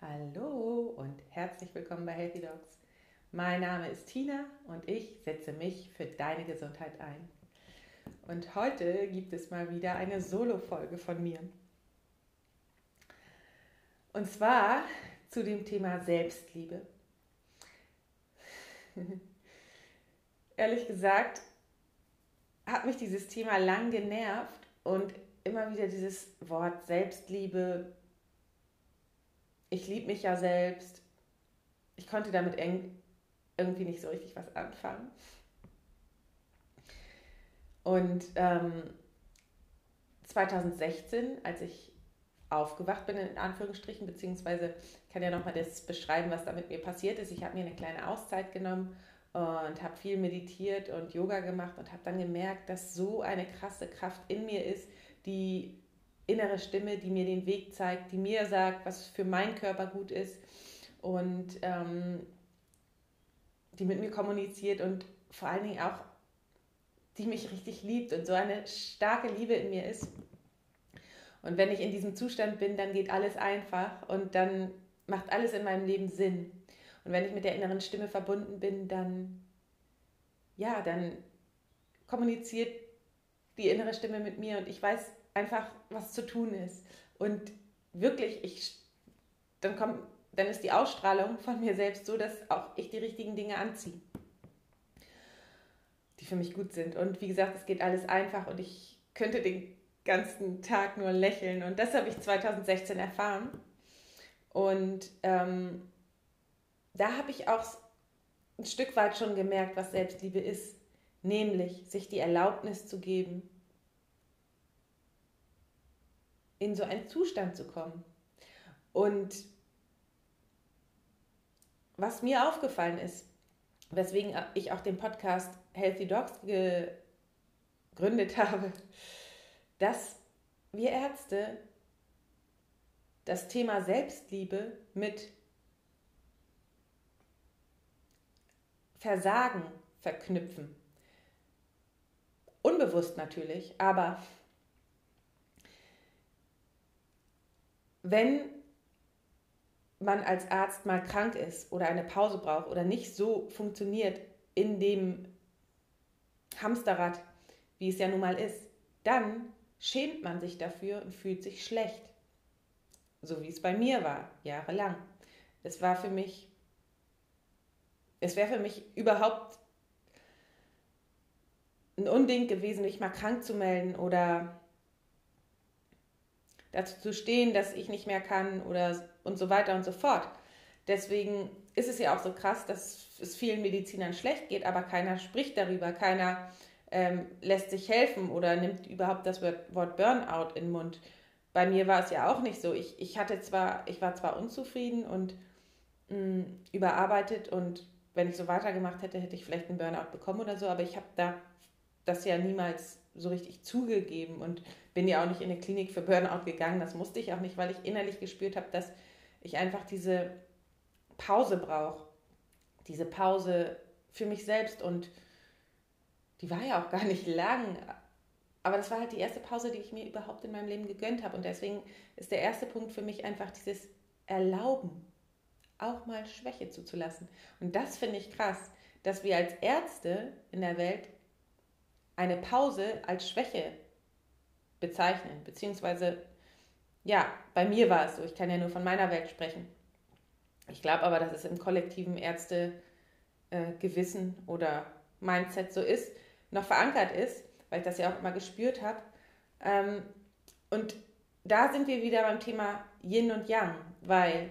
Hallo und herzlich willkommen bei Healthy Dogs. Mein Name ist Tina und ich setze mich für deine Gesundheit ein. Und heute gibt es mal wieder eine Solo-Folge von mir. Und zwar zu dem Thema Selbstliebe. Ehrlich gesagt hat mich dieses Thema lang genervt und immer wieder dieses Wort Selbstliebe ich liebe mich ja selbst. Ich konnte damit irgendwie nicht so richtig was anfangen. Und ähm, 2016, als ich aufgewacht bin, in Anführungsstrichen, beziehungsweise ich kann ja nochmal das beschreiben, was da mit mir passiert ist. Ich habe mir eine kleine Auszeit genommen und habe viel meditiert und Yoga gemacht und habe dann gemerkt, dass so eine krasse Kraft in mir ist, die innere Stimme, die mir den Weg zeigt, die mir sagt, was für meinen Körper gut ist und ähm, die mit mir kommuniziert und vor allen Dingen auch, die mich richtig liebt und so eine starke Liebe in mir ist. Und wenn ich in diesem Zustand bin, dann geht alles einfach und dann macht alles in meinem Leben Sinn. Und wenn ich mit der inneren Stimme verbunden bin, dann, ja, dann kommuniziert die innere Stimme mit mir und ich weiß einfach was zu tun ist. Und wirklich, ich, dann, kommt, dann ist die Ausstrahlung von mir selbst so, dass auch ich die richtigen Dinge anziehe, die für mich gut sind. Und wie gesagt, es geht alles einfach und ich könnte den ganzen Tag nur lächeln. Und das habe ich 2016 erfahren. Und ähm, da habe ich auch ein Stück weit schon gemerkt, was Selbstliebe ist. Nämlich sich die Erlaubnis zu geben, in so einen Zustand zu kommen. Und was mir aufgefallen ist, weswegen ich auch den Podcast Healthy Dogs gegründet habe, dass wir Ärzte das Thema Selbstliebe mit Versagen verknüpfen. Unbewusst natürlich, aber wenn man als Arzt mal krank ist oder eine Pause braucht oder nicht so funktioniert in dem Hamsterrad, wie es ja nun mal ist, dann schämt man sich dafür und fühlt sich schlecht. So wie es bei mir war, jahrelang. Es war für mich, es wäre für mich überhaupt ein Unding gewesen, mich mal krank zu melden oder dazu zu stehen, dass ich nicht mehr kann oder und so weiter und so fort. Deswegen ist es ja auch so krass, dass es vielen Medizinern schlecht geht, aber keiner spricht darüber, keiner ähm, lässt sich helfen oder nimmt überhaupt das Wort Burnout in den Mund. Bei mir war es ja auch nicht so. Ich, ich hatte zwar, ich war zwar unzufrieden und mh, mm, überarbeitet und wenn ich so weitergemacht hätte, hätte ich vielleicht einen Burnout bekommen oder so, aber ich habe da das ja niemals so richtig zugegeben und bin ja auch nicht in eine Klinik für Burnout gegangen. Das musste ich auch nicht, weil ich innerlich gespürt habe, dass ich einfach diese Pause brauche. Diese Pause für mich selbst und die war ja auch gar nicht lang. Aber das war halt die erste Pause, die ich mir überhaupt in meinem Leben gegönnt habe. Und deswegen ist der erste Punkt für mich einfach dieses Erlauben, auch mal Schwäche zuzulassen. Und das finde ich krass, dass wir als Ärzte in der Welt eine Pause als Schwäche bezeichnen. Beziehungsweise, ja, bei mir war es so, ich kann ja nur von meiner Welt sprechen. Ich glaube aber, dass es im kollektiven Ärztegewissen äh, oder Mindset so ist, noch verankert ist, weil ich das ja auch immer gespürt habe. Ähm, und da sind wir wieder beim Thema Yin und Yang, weil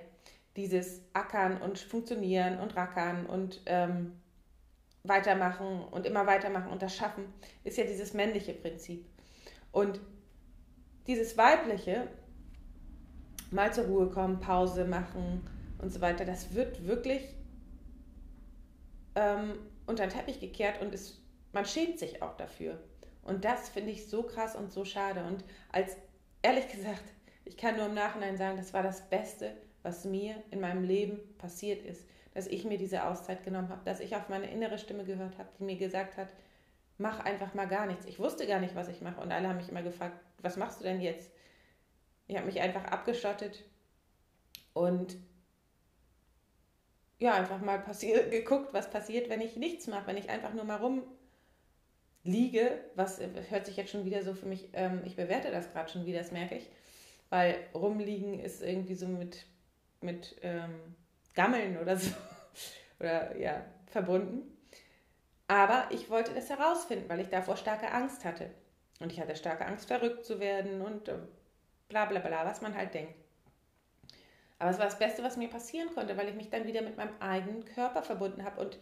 dieses Ackern und Funktionieren und Rackern und ähm, weitermachen und immer weitermachen und das Schaffen ist ja dieses männliche Prinzip. Und dieses weibliche, mal zur Ruhe kommen, Pause machen und so weiter, das wird wirklich ähm, unter den Teppich gekehrt und ist, man schämt sich auch dafür. Und das finde ich so krass und so schade. Und als, ehrlich gesagt, ich kann nur im Nachhinein sagen, das war das Beste, was mir in meinem Leben passiert ist. Dass ich mir diese Auszeit genommen habe, dass ich auf meine innere Stimme gehört habe, die mir gesagt hat, mach einfach mal gar nichts. Ich wusste gar nicht, was ich mache. Und alle haben mich immer gefragt, was machst du denn jetzt? Ich habe mich einfach abgeschottet und ja, einfach mal geguckt, was passiert, wenn ich nichts mache, wenn ich einfach nur mal rumliege, was hört sich jetzt schon wieder so für mich, ähm, ich bewerte das gerade schon wieder, das merke ich, weil rumliegen ist irgendwie so mit, mit ähm, Gammeln oder so, oder ja, verbunden. Aber ich wollte das herausfinden, weil ich davor starke Angst hatte. Und ich hatte starke Angst, verrückt zu werden und äh, bla bla bla, was man halt denkt. Aber es war das Beste, was mir passieren konnte, weil ich mich dann wieder mit meinem eigenen Körper verbunden habe und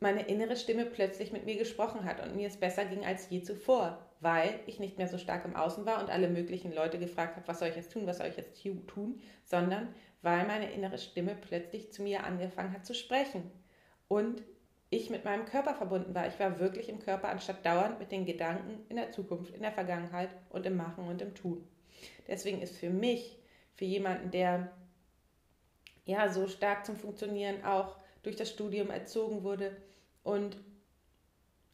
meine innere Stimme plötzlich mit mir gesprochen hat und mir es besser ging als je zuvor, weil ich nicht mehr so stark im Außen war und alle möglichen Leute gefragt habe, was soll ich jetzt tun, was soll ich jetzt tun, sondern weil meine innere Stimme plötzlich zu mir angefangen hat zu sprechen und ich mit meinem Körper verbunden war. Ich war wirklich im Körper, anstatt dauernd mit den Gedanken in der Zukunft, in der Vergangenheit und im Machen und im Tun. Deswegen ist für mich für jemanden, der ja so stark zum Funktionieren auch durch das Studium erzogen wurde. Und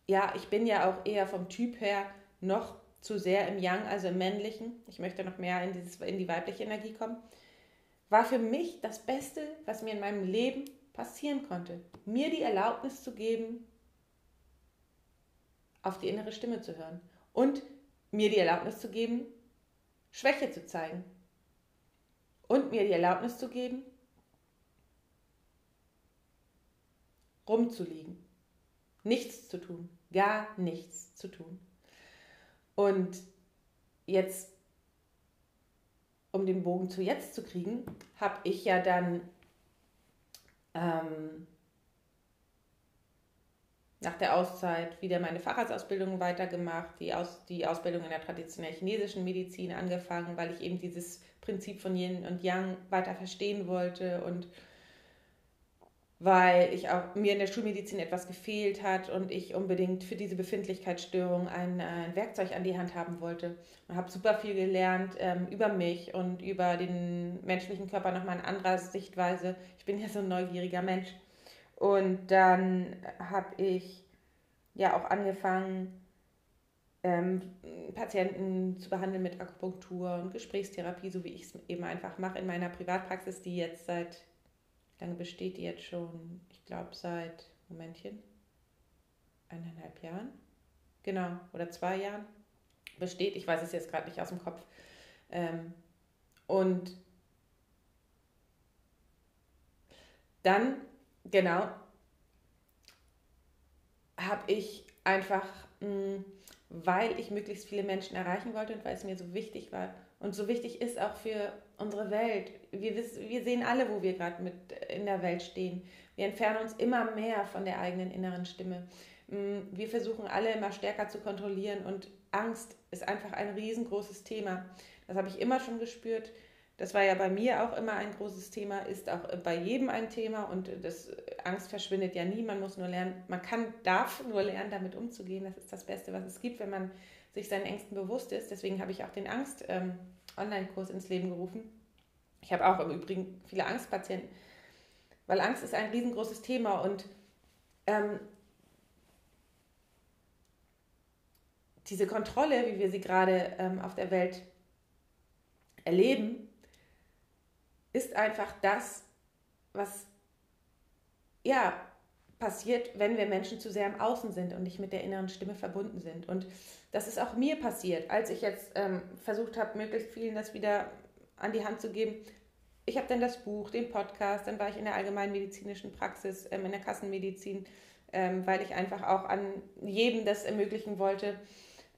ja, ich bin ja auch eher vom Typ her noch zu sehr im Yang, also im Männlichen. Ich möchte noch mehr in, dieses, in die weibliche Energie kommen. War für mich das Beste, was mir in meinem Leben passieren konnte. Mir die Erlaubnis zu geben, auf die innere Stimme zu hören. Und mir die Erlaubnis zu geben, Schwäche zu zeigen und mir die Erlaubnis zu geben, rumzuliegen, nichts zu tun, gar nichts zu tun. Und jetzt, um den Bogen zu jetzt zu kriegen, habe ich ja dann ähm, nach der Auszeit wieder meine Facharztausbildung weitergemacht, die, Aus, die Ausbildung in der traditionellen chinesischen Medizin angefangen, weil ich eben dieses Prinzip von Yin und Yang weiter verstehen wollte und weil ich auch mir in der Schulmedizin etwas gefehlt hat und ich unbedingt für diese Befindlichkeitsstörung ein, ein Werkzeug an die Hand haben wollte. Und habe super viel gelernt ähm, über mich und über den menschlichen Körper nochmal in anderer Sichtweise. Ich bin ja so ein neugieriger Mensch. Und dann habe ich ja auch angefangen, ähm, Patienten zu behandeln mit Akupunktur und Gesprächstherapie, so wie ich es eben einfach mache in meiner Privatpraxis, die jetzt seit, lange besteht die jetzt schon? Ich glaube seit, Momentchen, eineinhalb Jahren, genau, oder zwei Jahren besteht. Ich weiß es jetzt gerade nicht aus dem Kopf. Ähm, und dann, genau, habe ich einfach mh, mm, weil ich möglichst viele Menschen erreichen wollte und weil es mir so wichtig war und so wichtig ist auch für unsere Welt. Wir, wissen, wir sehen alle, wo wir gerade mit in der Welt stehen. Wir entfernen uns immer mehr von der eigenen inneren Stimme. Mm, wir versuchen alle immer stärker zu kontrollieren und Angst ist einfach ein riesengroßes Thema. Das habe ich immer schon gespürt. Das war ja bei mir auch immer ein großes Thema, ist auch bei jedem ein Thema und das Angst verschwindet ja nie. Man muss nur lernen, man kann, darf nur lernen, damit umzugehen. Das ist das Beste, was es gibt, wenn man sich seinen Ängsten bewusst ist. Deswegen habe ich auch den Angst-Online-Kurs ähm, ins Leben gerufen. Ich habe auch im Übrigen viele Angstpatienten, weil Angst ist ein riesengroßes Thema und ähm, diese Kontrolle, wie wir sie gerade ähm, auf der Welt erleben, ist einfach das, was ja passiert, wenn wir Menschen zu sehr im Außen sind und nicht mit der inneren Stimme verbunden sind. Und das ist auch mir passiert, als ich jetzt ähm, versucht habe, möglichst vielen das wieder an die Hand zu geben. Ich habe dann das Buch, den Podcast, dann war ich in der allgemeinen medizinischen Praxis, ähm, in der Kassenmedizin, ähm, weil ich einfach auch an jedem das ermöglichen wollte.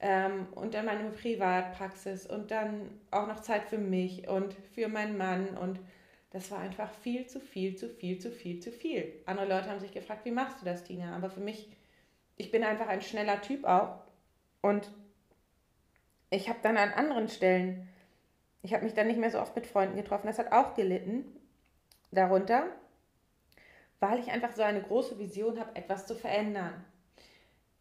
Ähm, und dann meine Privatpraxis und dann auch noch Zeit für mich und für meinen Mann und das war einfach viel zu viel, zu viel, zu viel, zu viel. Andere Leute haben sich gefragt, wie machst du das, Tina? Aber für mich, ich bin einfach ein schneller Typ auch. Und ich habe dann an anderen Stellen, ich habe mich dann nicht mehr so oft mit Freunden getroffen. Das hat auch gelitten darunter, weil ich einfach so eine große Vision habe, etwas zu verändern.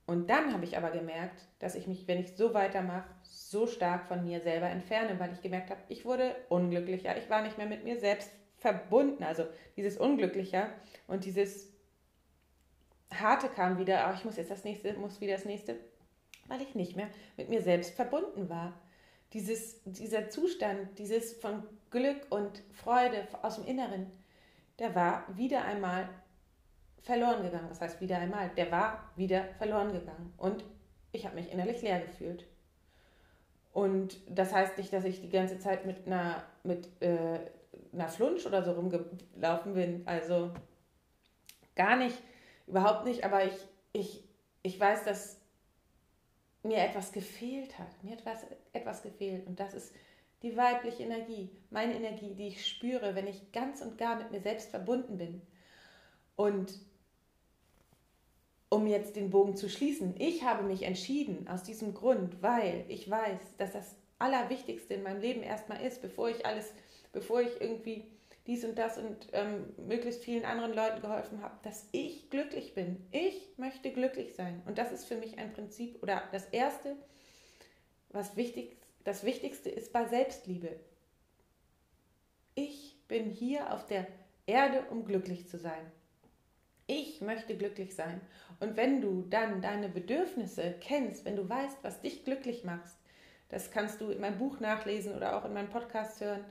Und dann habe ich aber gemerkt, dass ich mich, wenn ich so weitermache, so stark von mir selber entferne, weil ich gemerkt habe, ich wurde unglücklicher, ich war nicht mehr mit mir selbst verbunden. Also dieses Unglückliche und dieses Harte kam wieder, oh, ich muss jetzt das nächste, muss wieder das nächste, weil ich nicht mehr mit mir selbst verbunden war. Dieses, dieser Zustand, dieses von Glück und Freude aus dem Inneren, der war wieder einmal verloren gegangen. Das heißt wieder einmal, der war wieder verloren gegangen. Und ich habe mich innerlich leer gefühlt. Und das heißt nicht, dass ich die ganze Zeit mit einer, mit, äh, einer Flunsch oder so rumgelaufen bin. Also gar nicht, überhaupt nicht. Aber ich, ich, ich weiß, dass mir etwas gefehlt hat. Mir hat etwas, etwas gefehlt. Und das ist die weibliche Energie, meine Energie, die ich spüre, wenn ich ganz und gar mit mir selbst verbunden bin. Und um jetzt den Bogen zu schließen, ich habe mich entschieden aus diesem Grund, weil ich weiß, dass das Allerwichtigste in meinem Leben erstmal ist, bevor ich alles, bevor ich irgendwie dies und das und ähm, möglichst vielen anderen Leuten geholfen habe, dass ich glücklich bin. Ich möchte glücklich sein. Und das ist für mich ein Prinzip oder das Erste, was wichtig, das Wichtigste ist bei Selbstliebe. Ich bin hier auf der Erde, um glücklich zu sein. Ich möchte glücklich sein. Und wenn du dann deine Bedürfnisse kennst, wenn du weißt, was dich glücklich macht, das kannst du in meinem Buch nachlesen oder auch in meinem Podcast hören.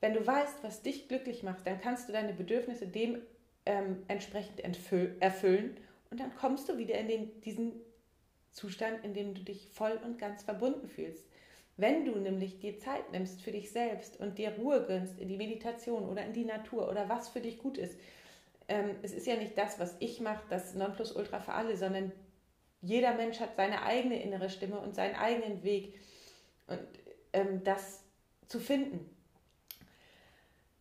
Wenn du weißt, was dich glücklich macht, dann kannst du deine Bedürfnisse dementsprechend ähm, erfüllen und dann kommst du wieder in den, diesen Zustand, in dem du dich voll und ganz verbunden fühlst. Wenn du nämlich dir Zeit nimmst für dich selbst und dir Ruhe gönnst in die Meditation oder in die Natur oder was für dich gut ist, ähm, es ist ja nicht das, was ich mache, das Nonplusultra für alle, sondern jeder Mensch hat seine eigene innere Stimme und seinen eigenen Weg und ähm, das zu finden.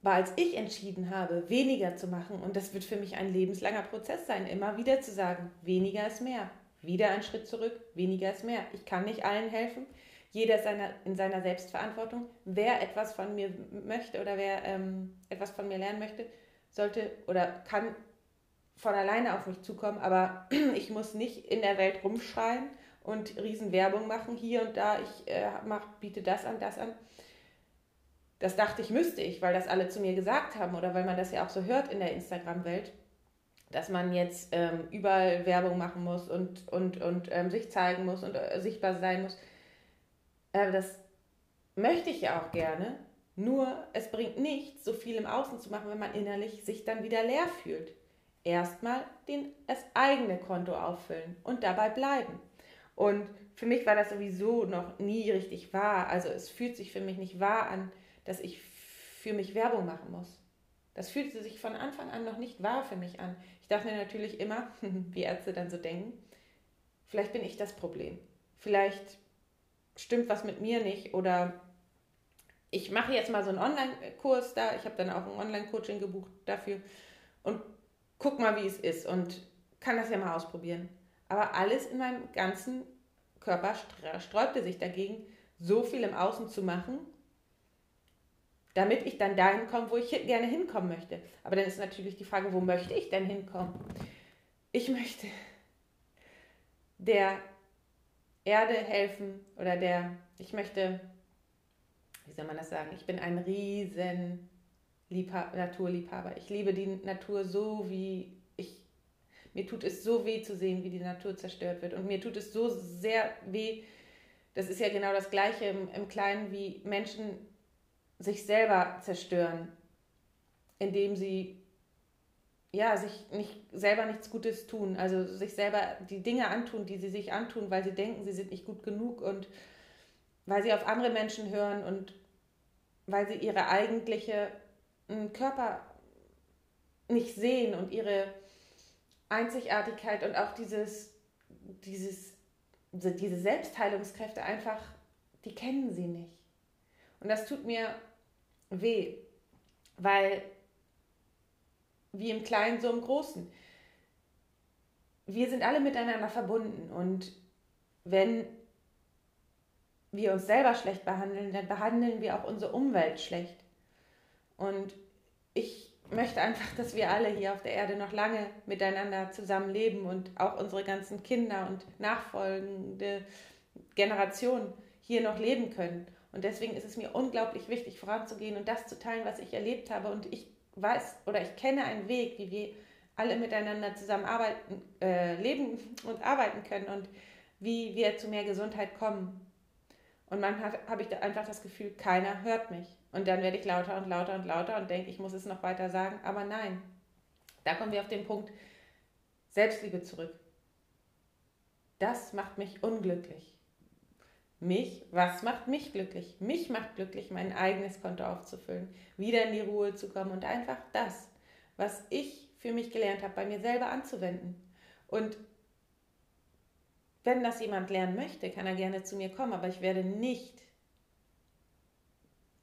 War als ich entschieden habe, weniger zu machen, und das wird für mich ein lebenslanger Prozess sein, immer wieder zu sagen, weniger ist mehr. Wieder ein Schritt zurück, weniger ist mehr. Ich kann nicht allen helfen. Jeder seiner, in seiner Selbstverantwortung. Wer etwas von mir möchte oder wer ähm, etwas von mir lernen möchte, sollte oder kann von alleine auf mich zukommen, aber ich muss nicht in der Welt rumschreien und Riesenwerbung machen, hier und da, ich äh, mach, biete das an, das an. Das dachte ich, müsste ich, weil das alle zu mir gesagt haben oder weil man das ja auch so hört in der Instagram-Welt, dass man jetzt ähm, überall Werbung machen muss und, und, und ähm, sich zeigen muss und äh, sichtbar sein muss. Äh, das möchte ich ja auch gerne, nur es bringt nichts, so viel im Außen zu machen, wenn man innerlich sich dann wieder leer fühlt. Erstmal den, das eigene Konto auffüllen und dabei bleiben. Und für mich war das sowieso noch nie richtig wahr. Also es fühlt sich für mich nicht wahr an, dass ich für mich Werbung machen muss. Das fühlte sich von Anfang an noch nicht wahr für mich an. Ich dachte mir natürlich immer, wie Ärzte dann so denken, vielleicht bin ich das Problem. Vielleicht stimmt was mit mir nicht oder ich mache jetzt mal so einen Online-Kurs da, ich habe dann auch ein Online-Coaching gebucht dafür und guck mal, wie es ist und kann das ja mal ausprobieren. Aber alles in meinem ganzen Körper sträubte sich dagegen, so viel im Außen zu machen, damit ich dann dahin komme, wo ich gerne hinkommen möchte. Aber dann ist natürlich die Frage, wo möchte ich denn hinkommen? Ich möchte der Erde helfen oder der, ich möchte wie soll man das sagen? Ich bin ein riesen Liebha Naturliebhaber. Ich liebe die Natur so, wie ich. Mir tut es so weh zu sehen, wie die Natur zerstört wird. Und mir tut es so sehr weh. Das ist ja genau das Gleiche im, im Kleinen, wie Menschen sich selber zerstören, indem sie ja, sich nicht, selber nichts Gutes tun, also sich selber die Dinge antun, die sie sich antun, weil sie denken, sie sind nicht gut genug und weil sie auf andere Menschen hören und weil sie ihre eigentliche hm, Körper nicht sehen und ihre Einzigartigkeit und auch dieses, dieses, diese Selbstheilungskräfte einfach, die kennen sie nicht. Und das tut mir weh, weil wie im Kleinen, so im Großen. Wir sind alle miteinander verbunden und wenn wir uns selber schlecht behandeln, dann behandeln wir auch unsere Umwelt schlecht. Und ich möchte einfach, dass wir alle hier auf der Erde noch lange miteinander zusammenleben und auch unsere ganzen Kinder und nachfolgende Generationen hier noch leben können. Und deswegen ist es mir unglaublich wichtig, voranzugehen und das zu teilen, was ich erlebt habe. Und ich weiß oder ich kenne einen Weg, wie wir alle miteinander zusammenarbeiten, äh, leben und arbeiten können und wie wir zu mehr Gesundheit kommen. Und manchmal habe ich einfach das Gefühl, keiner hört mich. Und dann werde ich lauter und lauter und lauter und denke, ich muss es noch weiter sagen. Aber nein, da kommen wir auf den Punkt Selbstliebe zurück. Das macht mich unglücklich. Mich, was macht mich glücklich? Mich macht glücklich, mein eigenes Konto aufzufüllen, wieder in die Ruhe zu kommen und einfach das, was ich für mich gelernt habe, bei mir selber anzuwenden. Und wenn das jemand lernen möchte, kann er gerne zu mir kommen, aber ich werde nicht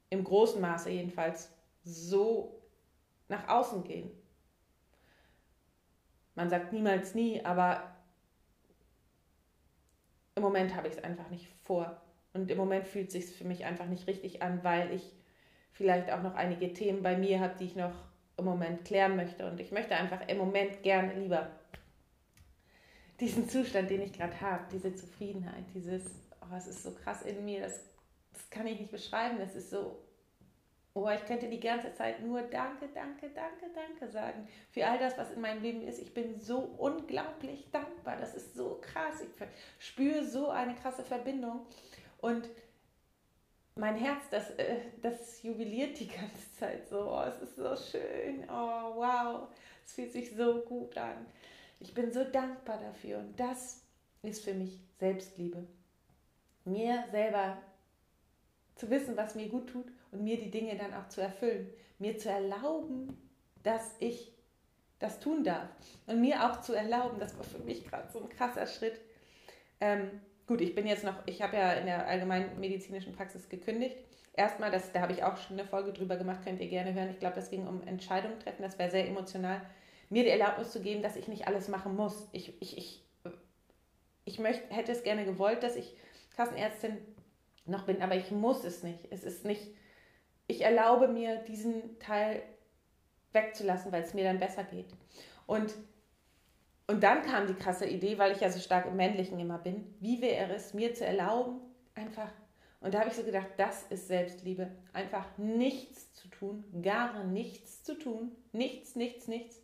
im großen Maße jedenfalls so nach außen gehen. Man sagt niemals nie, aber im Moment habe ich es einfach nicht vor. Und im Moment fühlt es sich für mich einfach nicht richtig an, weil ich vielleicht auch noch einige Themen bei mir habe, die ich noch im Moment klären möchte. Und ich möchte einfach im Moment gerne lieber diesen Zustand, den ich gerade habe, diese Zufriedenheit, dieses, oh, es ist so krass in mir, das, das kann ich nicht beschreiben, das ist so Oh, ich könnte die ganze Zeit nur Danke, Danke, Danke, Danke sagen für all das, was in meinem Leben ist. Ich bin so unglaublich dankbar. Das ist so krass. Ich spüre so eine krasse Verbindung. Und mein Herz, das, äh, das jubiliert die ganze Zeit so. Oh, es ist so schön. Oh, wow. Es fühlt sich so gut an. Ich bin so dankbar dafür. Und das ist für mich Selbstliebe. Mir selber zu wissen, was mir gut tut und mir die Dinge dann auch zu erfüllen. Mir zu erlauben, dass ich das tun darf. Und mir auch zu erlauben, das war für mich gerade so ein krasser Schritt. Ähm, gut, ich bin jetzt noch, ich habe ja in der allgemeinen medizinischen Praxis gekündigt. Erstmal, das, da habe ich auch schon eine Folge drüber gemacht, könnt ihr gerne hören. Ich glaube, das ging um Entscheidungen treffen, das wäre sehr emotional. Mir die Erlaubnis zu geben, dass ich nicht alles machen muss. Ich, ich, ich, ich möchte, hätte es gerne gewollt, dass ich Kassenärztin noch bin, aber ich muss es nicht. Es ist nicht, ich erlaube mir, diesen Teil wegzulassen, weil es mir dann besser geht. Und, und dann kam die krasse Idee, weil ich ja so stark im Männlichen immer bin, wie wäre es, mir zu erlauben, einfach, und da habe ich so gedacht, das ist Selbstliebe, einfach nichts zu tun, gar nichts zu tun, nichts, nichts, nichts,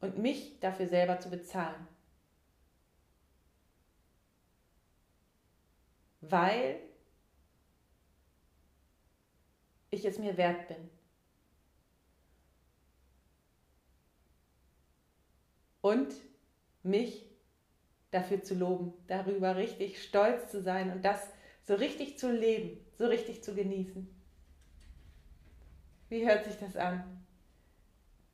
und mich dafür selber zu bezahlen. Weil ich es mir wert bin. Und mich dafür zu loben, darüber richtig stolz zu sein und das so richtig zu leben, so richtig zu genießen. Wie hört sich das an?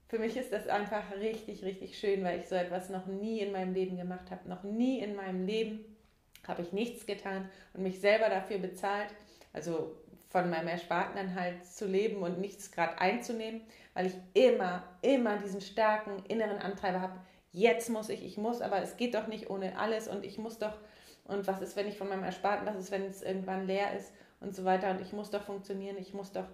Für mich ist das einfach richtig, richtig schön, weil ich so etwas noch nie in meinem Leben gemacht habe. Noch nie in meinem Leben habe ich nichts getan und mich selber dafür bezahlt. Also von meinem Ersparten dann halt zu leben und nichts gerade einzunehmen, weil ich immer, immer diesen starken inneren Antreiber habe. Jetzt muss ich, ich muss, aber es geht doch nicht ohne alles und ich muss doch, und was ist, wenn ich von meinem Ersparten, was ist, wenn es irgendwann leer ist und so weiter und ich muss doch funktionieren, ich muss doch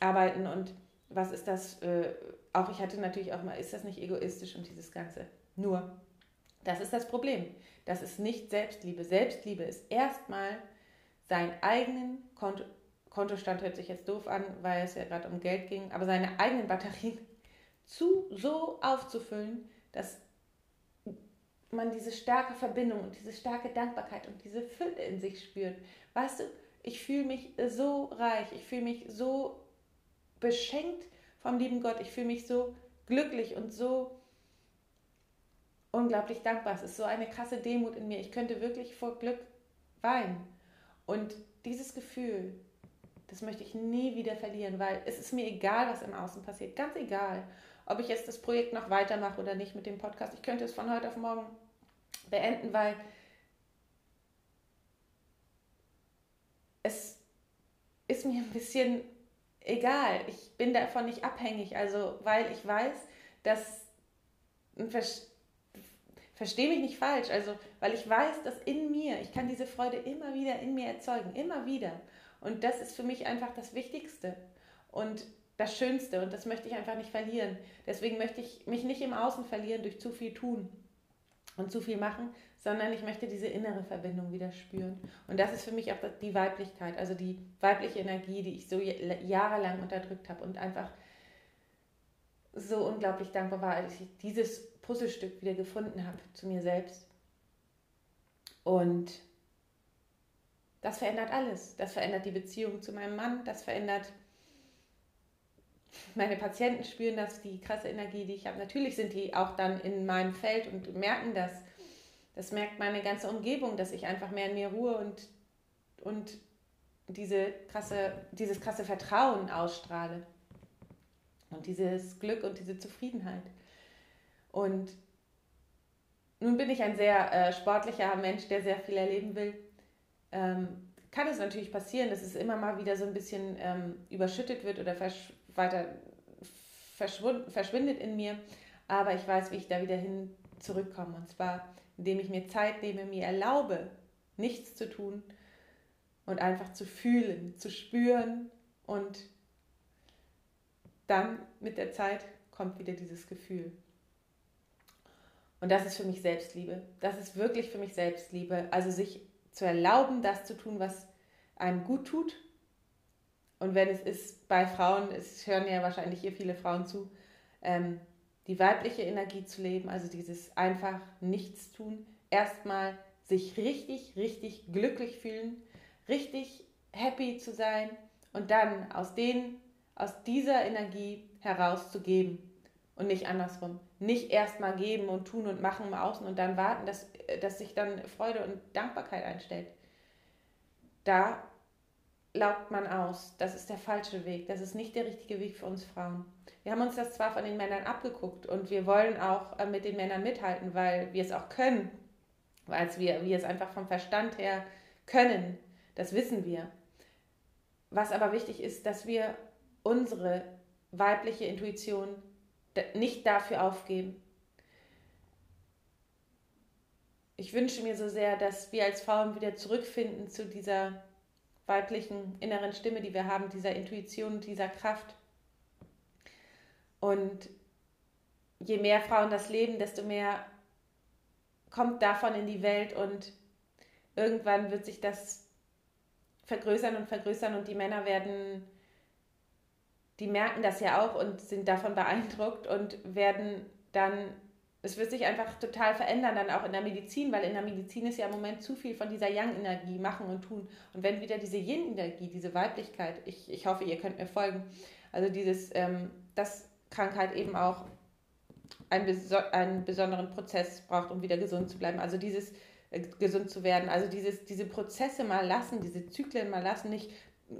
arbeiten und was ist das, äh, auch ich hatte natürlich auch mal, ist das nicht egoistisch und dieses Ganze? Nur, das ist das Problem. Das ist nicht Selbstliebe. Selbstliebe ist erstmal seinen eigenen Konto Kontostand hört sich jetzt doof an, weil es ja gerade um Geld ging, aber seine eigenen Batterien zu so aufzufüllen, dass man diese starke Verbindung und diese starke Dankbarkeit und diese Fülle in sich spürt. Weißt du, ich fühle mich so reich, ich fühle mich so beschenkt vom lieben Gott, ich fühle mich so glücklich und so unglaublich dankbar. Es ist so eine krasse Demut in mir. Ich könnte wirklich vor Glück weinen. Und dieses Gefühl, das möchte ich nie wieder verlieren, weil es ist mir egal, was im Außen passiert. Ganz egal, ob ich jetzt das Projekt noch weitermache oder nicht mit dem Podcast. Ich könnte es von heute auf morgen beenden, weil es ist mir ein bisschen egal. Ich bin davon nicht abhängig. Also, weil ich weiß, dass verstehe mich nicht falsch, also weil ich weiß, dass in mir, ich kann diese Freude immer wieder in mir erzeugen, immer wieder. Und das ist für mich einfach das Wichtigste und das Schönste und das möchte ich einfach nicht verlieren. Deswegen möchte ich mich nicht im Außen verlieren durch zu viel tun und zu viel machen, sondern ich möchte diese innere Verbindung wieder spüren. Und das ist für mich auch die Weiblichkeit, also die weibliche Energie, die ich so jahrelang unterdrückt habe und einfach so unglaublich dankbar war, als ich dieses Puzzlestück wieder gefunden habe zu mir selbst. Und das verändert alles. Das verändert die Beziehung zu meinem Mann, das verändert meine Patienten spüren das, die krasse Energie, die ich habe. Natürlich sind die auch dann in meinem Feld und merken das. Das merkt meine ganze Umgebung, dass ich einfach mehr in mir ruhe und, und diese krasse, dieses krasse Vertrauen ausstrahle. Und dieses Glück und diese Zufriedenheit. Und nun bin ich ein sehr äh, sportlicher Mensch, der sehr viel erleben will. Ähm, kann es natürlich passieren, dass es immer mal wieder so ein bisschen ähm, überschüttet wird oder versch weiter verschwindet in mir. Aber ich weiß, wie ich da wieder hin zurückkomme. Und zwar, indem ich mir Zeit nehme, mir erlaube, nichts zu tun und einfach zu fühlen, zu spüren. Und dann mit der Zeit kommt wieder dieses Gefühl. Und das ist für mich Selbstliebe. Das ist wirklich für mich Selbstliebe. Also sich zu erlauben, das zu tun, was einem gut tut. Und wenn es ist bei Frauen, es hören ja wahrscheinlich hier viele Frauen zu, ähm, die weibliche Energie zu leben, also dieses einfach nichts tun, erstmal sich richtig, richtig glücklich fühlen, richtig happy zu sein und dann aus, den, aus dieser Energie herauszugeben und nicht andersrum. Nicht erstmal geben und tun und machen im Außen und dann warten, dass, dass sich dann Freude und Dankbarkeit einstellt. Da laugt man aus. Das ist der falsche Weg. Das ist nicht der richtige Weg für uns Frauen. Wir haben uns das zwar von den Männern abgeguckt und wir wollen auch äh, mit den Männern mithalten, weil wir es auch können, weil wir, wir es einfach vom Verstand her können. Das wissen wir. Was aber wichtig ist, dass wir unsere weibliche Intuition nicht dafür aufgeben. Ich wünsche mir so sehr, dass wir als Frauen wieder zurückfinden zu dieser weiblichen inneren Stimme, die wir haben, dieser Intuition, dieser Kraft. Und je mehr Frauen das leben, desto mehr kommt davon in die Welt und irgendwann wird sich das vergrößern und vergrößern und die Männer werden, die merken das ja auch und sind davon beeindruckt und werden dann es wird sich einfach total verändern, dann auch in der Medizin, weil in der Medizin ist ja im Moment zu viel von dieser Yang-Energie, machen und tun. Und wenn wieder diese Yin-Energie, diese Weiblichkeit, ich, ich hoffe, ihr könnt mir folgen, also dieses, ähm, dass Krankheit eben auch einen, beso einen besonderen Prozess braucht, um wieder gesund zu bleiben. Also dieses äh, gesund zu werden, also dieses, diese Prozesse mal lassen, diese Zyklen mal lassen, nicht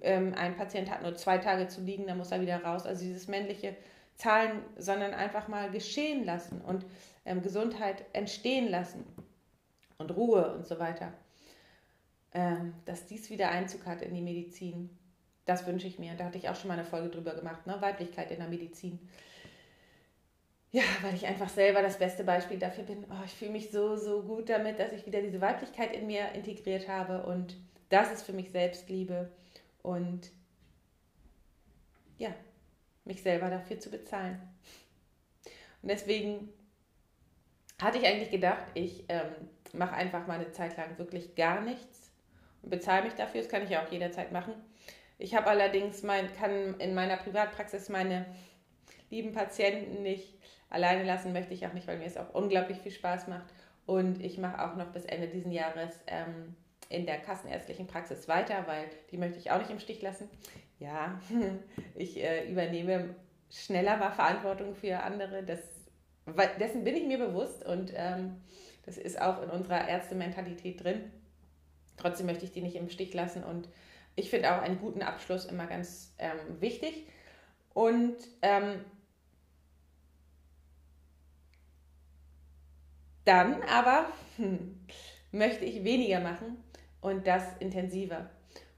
ähm, ein Patient hat nur zwei Tage zu liegen, dann muss er wieder raus. Also dieses männliche Zahlen, sondern einfach mal geschehen lassen und ähm, Gesundheit entstehen lassen und Ruhe und so weiter. Ähm, dass dies wieder Einzug hat in die Medizin. Das wünsche ich mir. Da hatte ich auch schon mal eine Folge drüber gemacht, ne? Weiblichkeit in der Medizin. Ja, weil ich einfach selber das beste Beispiel dafür bin. Oh, ich fühle mich so, so gut damit, dass ich wieder diese Weiblichkeit in mir integriert habe. Und das ist für mich Selbstliebe. Und ja, mich selber dafür zu bezahlen. Und deswegen hatte ich eigentlich gedacht, ich ähm, mache einfach mal eine Zeit lang wirklich gar nichts und bezahle mich dafür. Das kann ich ja auch jederzeit machen. Ich habe allerdings mein, kann in meiner Privatpraxis meine lieben Patienten nicht alleine lassen, möchte ich auch nicht, weil mir es auch unglaublich viel Spaß macht. Und ich mache auch noch bis Ende dieses Jahres ähm, in der kassenärztlichen Praxis weiter, weil die möchte ich auch nicht im Stich lassen. Ja, ich äh, übernehme schneller mal Verantwortung für andere. Das weil dessen bin ich mir bewusst und ähm, das ist auch in unserer Ärztementalität drin. Trotzdem möchte ich die nicht im Stich lassen und ich finde auch einen guten Abschluss immer ganz ähm, wichtig. Und ähm, dann aber hm, möchte ich weniger machen und das intensiver.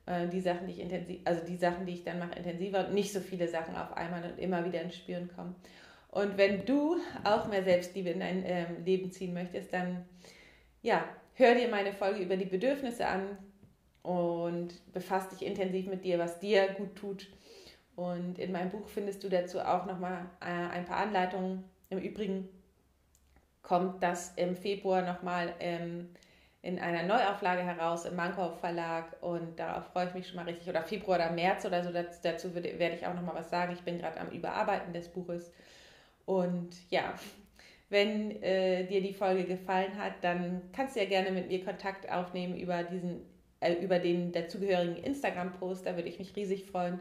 Äh, die Sachen, die ich intensiv, also die Sachen, die ich dann mache, intensiver und nicht so viele Sachen auf einmal und immer wieder ins Spüren kommen. Und wenn du auch mehr Selbstliebe in dein ähm, Leben ziehen möchtest, dann ja, hör dir meine Folge über die Bedürfnisse an und befass dich intensiv mit dir, was dir gut tut. Und in meinem Buch findest du dazu auch nochmal äh, ein paar Anleitungen. Im Übrigen kommt das im Februar nochmal ähm, in einer Neuauflage heraus im Mankow Verlag und darauf freue ich mich schon mal richtig. Oder Februar oder März oder so, dazu werde ich auch nochmal was sagen. Ich bin gerade am Überarbeiten des Buches und ja, wenn äh, dir die Folge gefallen hat, dann kannst du ja gerne mit mir Kontakt aufnehmen über diesen äh, über den dazugehörigen Instagram-Post, da würde ich mich riesig freuen.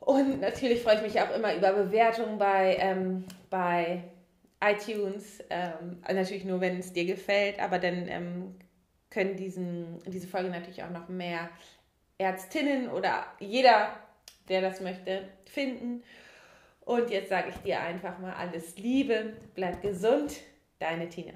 Und natürlich freue ich mich auch immer über Bewertungen bei, ähm, bei iTunes. Ähm, natürlich nur, wenn es dir gefällt, aber dann ähm, können diesen, diese Folge natürlich auch noch mehr Ärztinnen oder jeder, der das möchte, finden. Und jetzt sage ich dir einfach mal alles Liebe, bleib gesund, deine Tina.